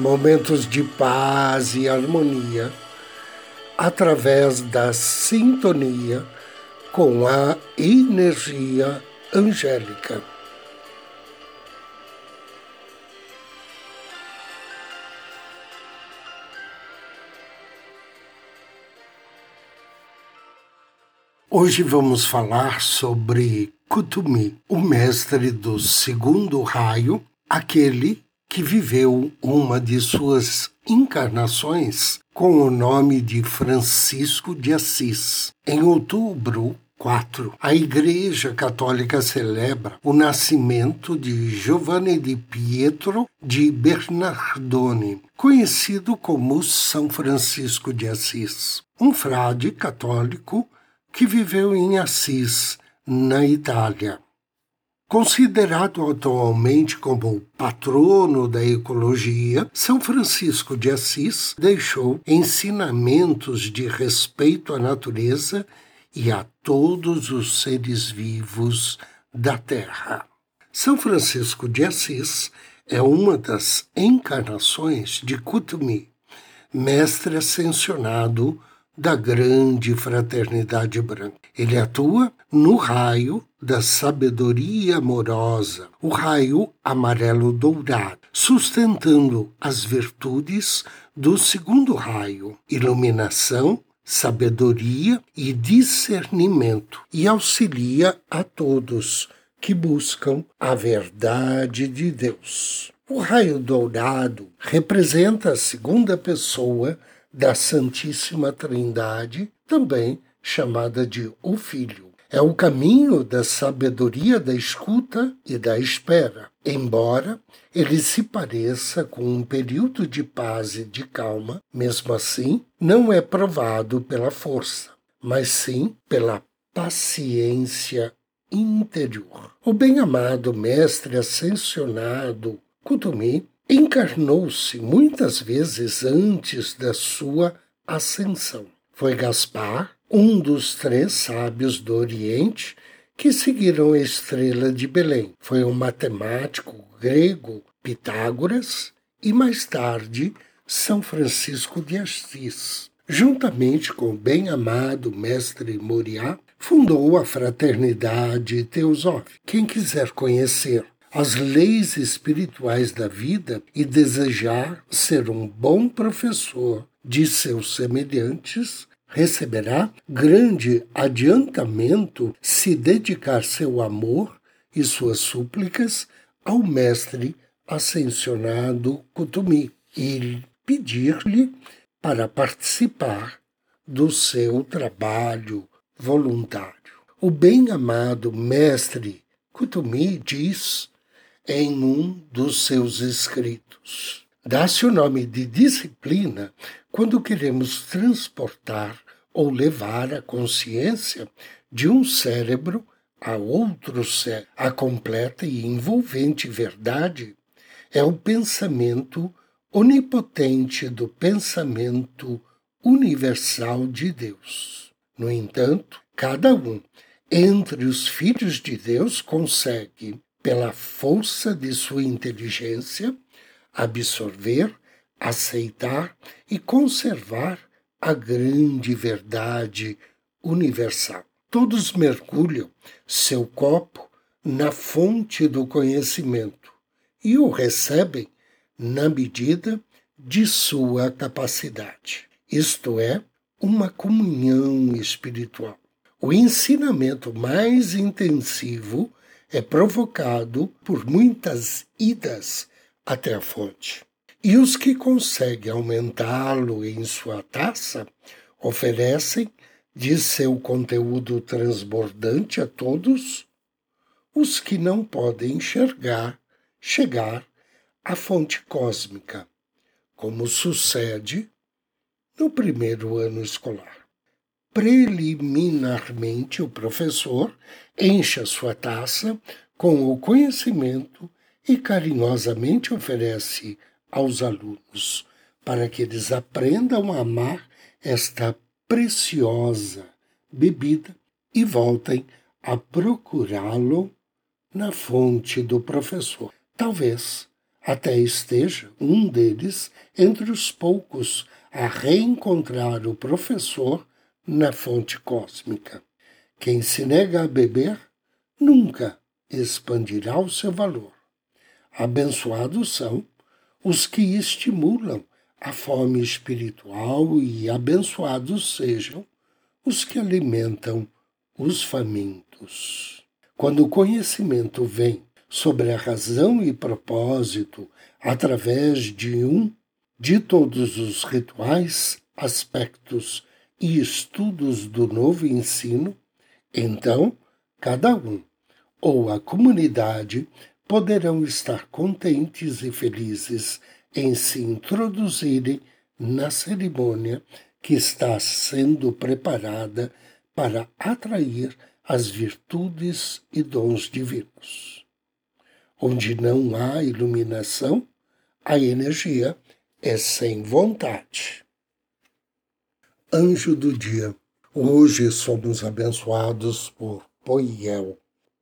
momentos de paz e harmonia através da sintonia com a energia angélica. Hoje vamos falar sobre Kutumi, o mestre do segundo raio, aquele que viveu uma de suas encarnações com o nome de Francisco de Assis. Em outubro 4, a Igreja Católica celebra o nascimento de Giovanni di Pietro de Bernardone, conhecido como São Francisco de Assis, um frade católico que viveu em Assis, na Itália. Considerado atualmente como o patrono da ecologia, São Francisco de Assis deixou ensinamentos de respeito à natureza e a todos os seres vivos da Terra. São Francisco de Assis é uma das encarnações de Kutumi, mestre ascensionado da grande fraternidade branca. Ele atua no raio da sabedoria amorosa, o raio amarelo dourado, sustentando as virtudes do segundo raio, iluminação, sabedoria e discernimento, e auxilia a todos que buscam a verdade de Deus. O raio dourado representa a segunda pessoa da Santíssima Trindade, também chamada de o Filho. É o caminho da sabedoria da escuta e da espera, embora ele se pareça com um período de paz e de calma, mesmo assim, não é provado pela força, mas sim pela paciência interior. O bem-amado mestre ascensionado Kutumi encarnou-se muitas vezes antes da sua ascensão. Foi Gaspar, um dos três sábios do Oriente que seguiram a estrela de Belém. Foi um matemático grego, Pitágoras, e mais tarde São Francisco de Assis. Juntamente com o bem-amado mestre Moriá, fundou a Fraternidade Teosófica. Quem quiser conhecer as leis espirituais da vida e desejar ser um bom professor de seus semelhantes, receberá grande adiantamento se dedicar seu amor e suas súplicas ao mestre ascensionado Kutumi e pedir-lhe para participar do seu trabalho voluntário. O bem-amado mestre Kutumi diz em um dos seus escritos. Dá-se o nome de disciplina quando queremos transportar ou levar a consciência de um cérebro a outro cérebro. A completa e envolvente verdade é o pensamento onipotente do pensamento universal de Deus. No entanto, cada um entre os filhos de Deus consegue, pela força de sua inteligência, absorver, aceitar e conservar a grande verdade universal. Todos mergulham seu copo na fonte do conhecimento e o recebem na medida de sua capacidade. Isto é, uma comunhão espiritual. O ensinamento mais intensivo é provocado por muitas idas até a fonte. E os que conseguem aumentá-lo em sua taça oferecem de seu conteúdo transbordante a todos os que não podem enxergar, chegar à fonte cósmica, como sucede no primeiro ano escolar. Preliminarmente, o professor enche a sua taça com o conhecimento e carinhosamente oferece aos alunos para que eles aprendam a amar esta preciosa bebida e voltem a procurá-lo na fonte do professor. Talvez até esteja um deles entre os poucos a reencontrar o professor na fonte cósmica. Quem se nega a beber nunca expandirá o seu valor. Abençoados são os que estimulam a fome espiritual e abençoados sejam os que alimentam os famintos. Quando o conhecimento vem sobre a razão e propósito através de um de todos os rituais, aspectos e estudos do novo ensino, então cada um ou a comunidade poderão estar contentes e felizes em se introduzirem na cerimônia que está sendo preparada para atrair as virtudes e dons divinos. Onde não há iluminação, a energia é sem vontade. Anjo do dia. Hoje somos abençoados por Poiel.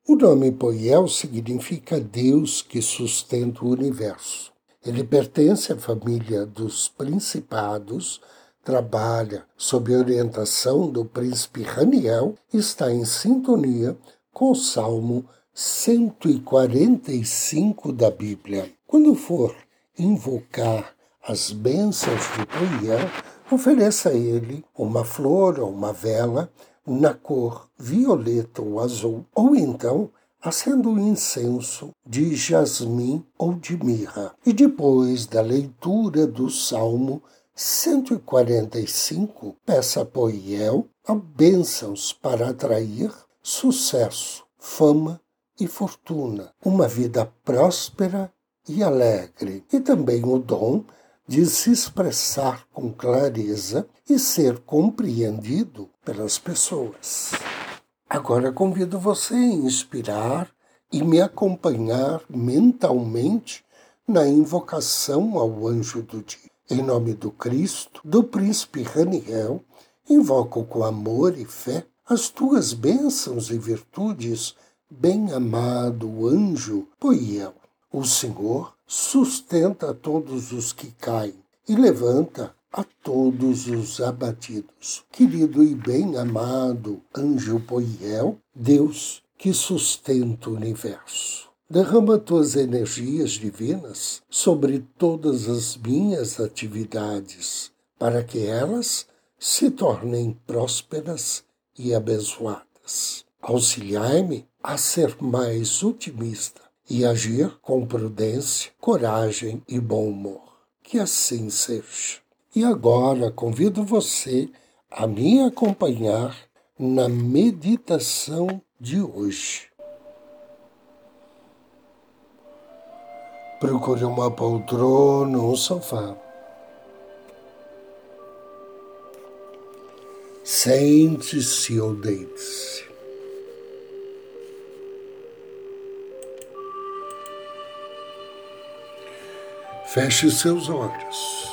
O nome Poiel significa Deus que sustenta o universo. Ele pertence à família dos principados, trabalha sob orientação do príncipe Raniel e está em sintonia com o Salmo 145 da Bíblia. Quando for invocar as bênçãos de Poiel, ofereça a ele uma flor ou uma vela na cor violeta ou azul, ou então acenda o incenso de jasmim ou de mirra. E depois da leitura do Salmo 145, peça a Poiel a bênçãos para atrair sucesso, fama e fortuna, uma vida próspera e alegre, e também o dom de se expressar com clareza e ser compreendido pelas pessoas. Agora convido você a inspirar e me acompanhar mentalmente na invocação ao anjo do dia. Em nome do Cristo, do príncipe Raniel, invoco com amor e fé as tuas bênçãos e virtudes, bem-amado anjo Poiel. O Senhor sustenta todos os que caem e levanta a todos os abatidos. Querido e bem-amado anjo Poiel, Deus que sustenta o universo. Derrama tuas energias divinas sobre todas as minhas atividades, para que elas se tornem prósperas e abençoadas. Auxiliai-me a ser mais otimista e agir com prudência, coragem e bom humor. Que assim seja. E agora convido você a me acompanhar na meditação de hoje. Procure uma poltrona ou um sofá. Sente-se ou deite-se. Feche seus olhos.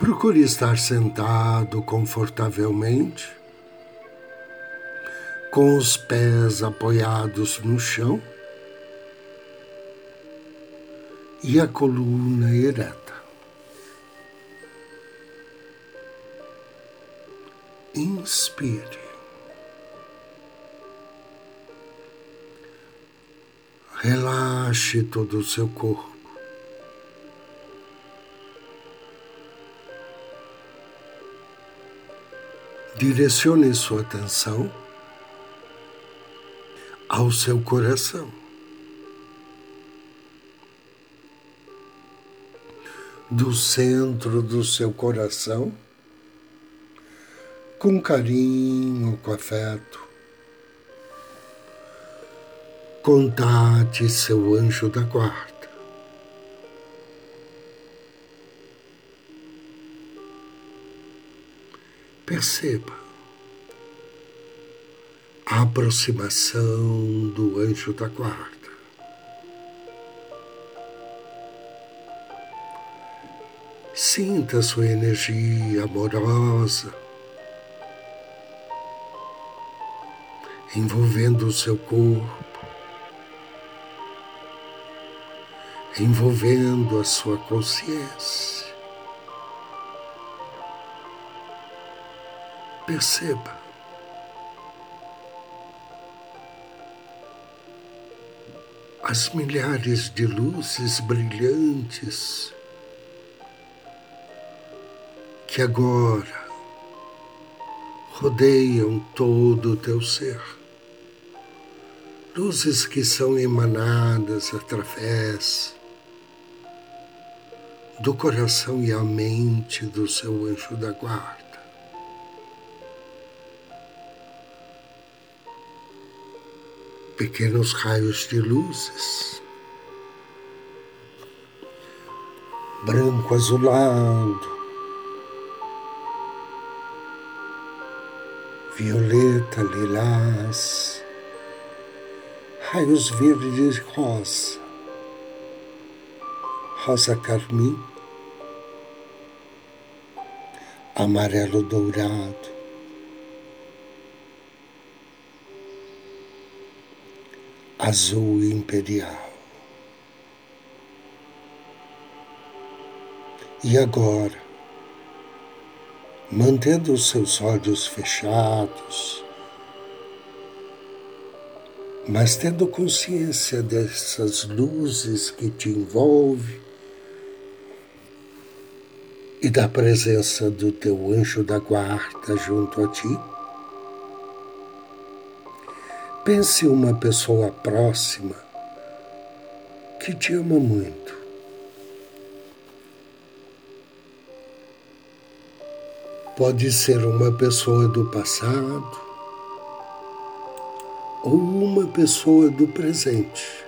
Procure estar sentado confortavelmente, com os pés apoiados no chão e a coluna ereta. Inspire. Relaxe todo o seu corpo. direcione sua atenção ao seu coração. Do centro do seu coração, com carinho, com afeto, contate seu anjo da guarda. Perceba a aproximação do anjo da guarda. Sinta sua energia amorosa envolvendo o seu corpo. Envolvendo a sua consciência. Perceba. As milhares de luzes brilhantes que agora rodeiam todo o teu ser. Luzes que são emanadas através do coração e a mente do seu anjo da guarda. Pequenos raios de luzes, branco azulado, violeta, lilás, raios verdes e rosa, rosa carmim, amarelo dourado, azul imperial. E agora, mantendo os seus olhos fechados, mas tendo consciência dessas luzes que te envolvem e da presença do teu anjo da guarda junto a ti. Pense uma pessoa próxima que te ama muito Pode ser uma pessoa do passado ou uma pessoa do presente.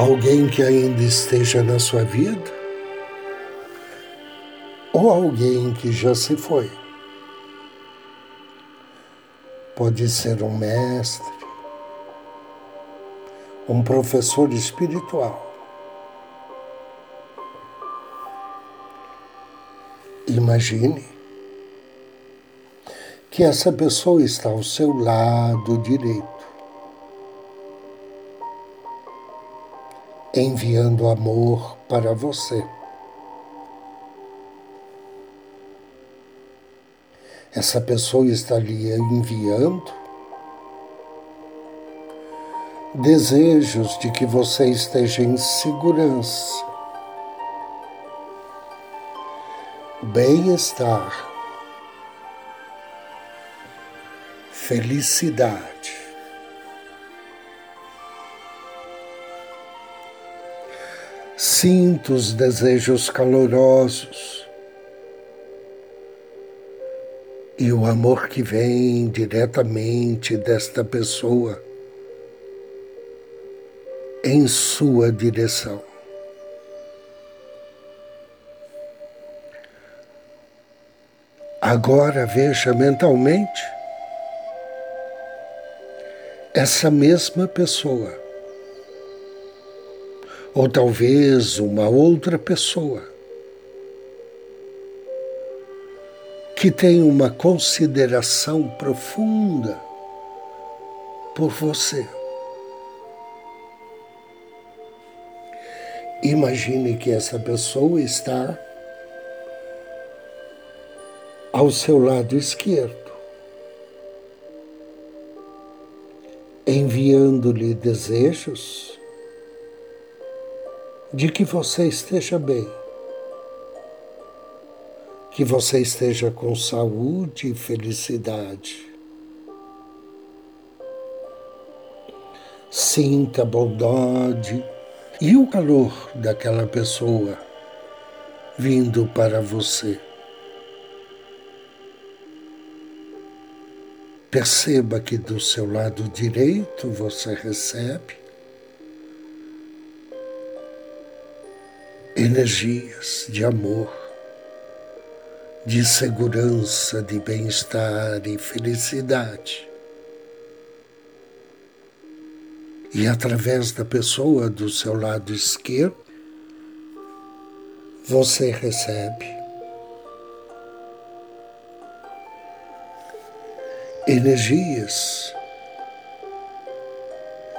Alguém que ainda esteja na sua vida ou alguém que já se foi. Pode ser um mestre, um professor espiritual. Imagine que essa pessoa está ao seu lado direito, enviando amor para você. Essa pessoa está lhe enviando desejos de que você esteja em segurança, bem-estar, felicidade. Sinta os desejos calorosos e o amor que vem diretamente desta pessoa em sua direção. Agora veja mentalmente essa mesma pessoa, ou talvez uma outra pessoa, que tem uma consideração profunda por você. Imagine que essa pessoa está ao seu lado esquerdo, enviando-lhe desejos de que você esteja bem, que você esteja com saúde e felicidade. Sinta bondade e o calor daquela pessoa vindo para você. Perceba que do seu lado direito você recebe energias de amor, de segurança, de bem-estar e felicidade. E através da pessoa do seu lado esquerdo, você recebe energias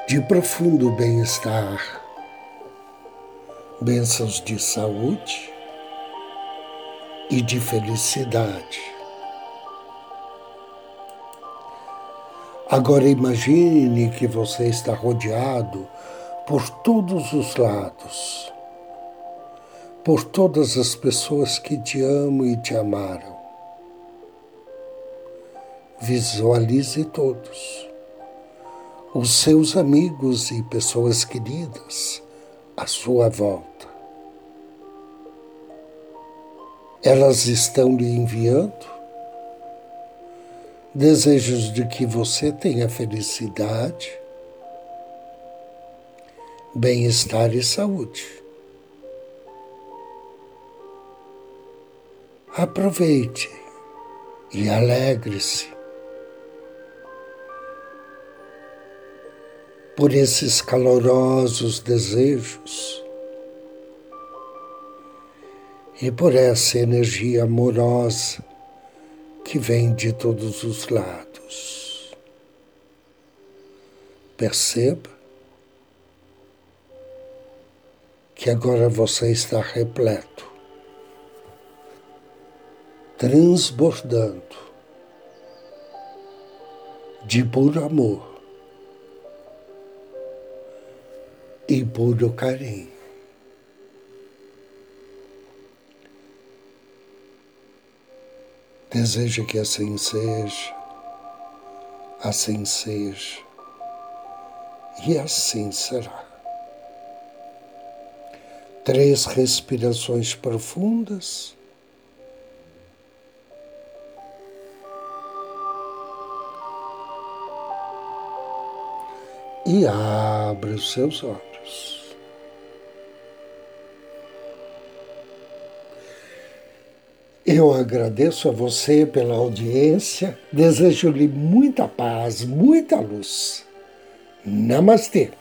de profundo bem-estar, bênçãos de saúde e de felicidade. Agora imagine que você está rodeado por todos os lados, por todas as pessoas que te amam e te amaram. Visualize todos, os seus amigos e pessoas queridas à sua volta. Elas estão lhe enviando desejos de que você tenha felicidade, bem-estar e saúde. Aproveite e alegre-se por esses calorosos desejos e por essa energia amorosa que vem de todos os lados. Perceba que agora você está repleto, transbordando de puro amor e puro carinho. Deseja que assim seja, assim seja, e assim será. Três respirações profundas. E abre os seus olhos. Eu agradeço a você pela audiência, desejo-lhe muita paz, muita luz. Namastê.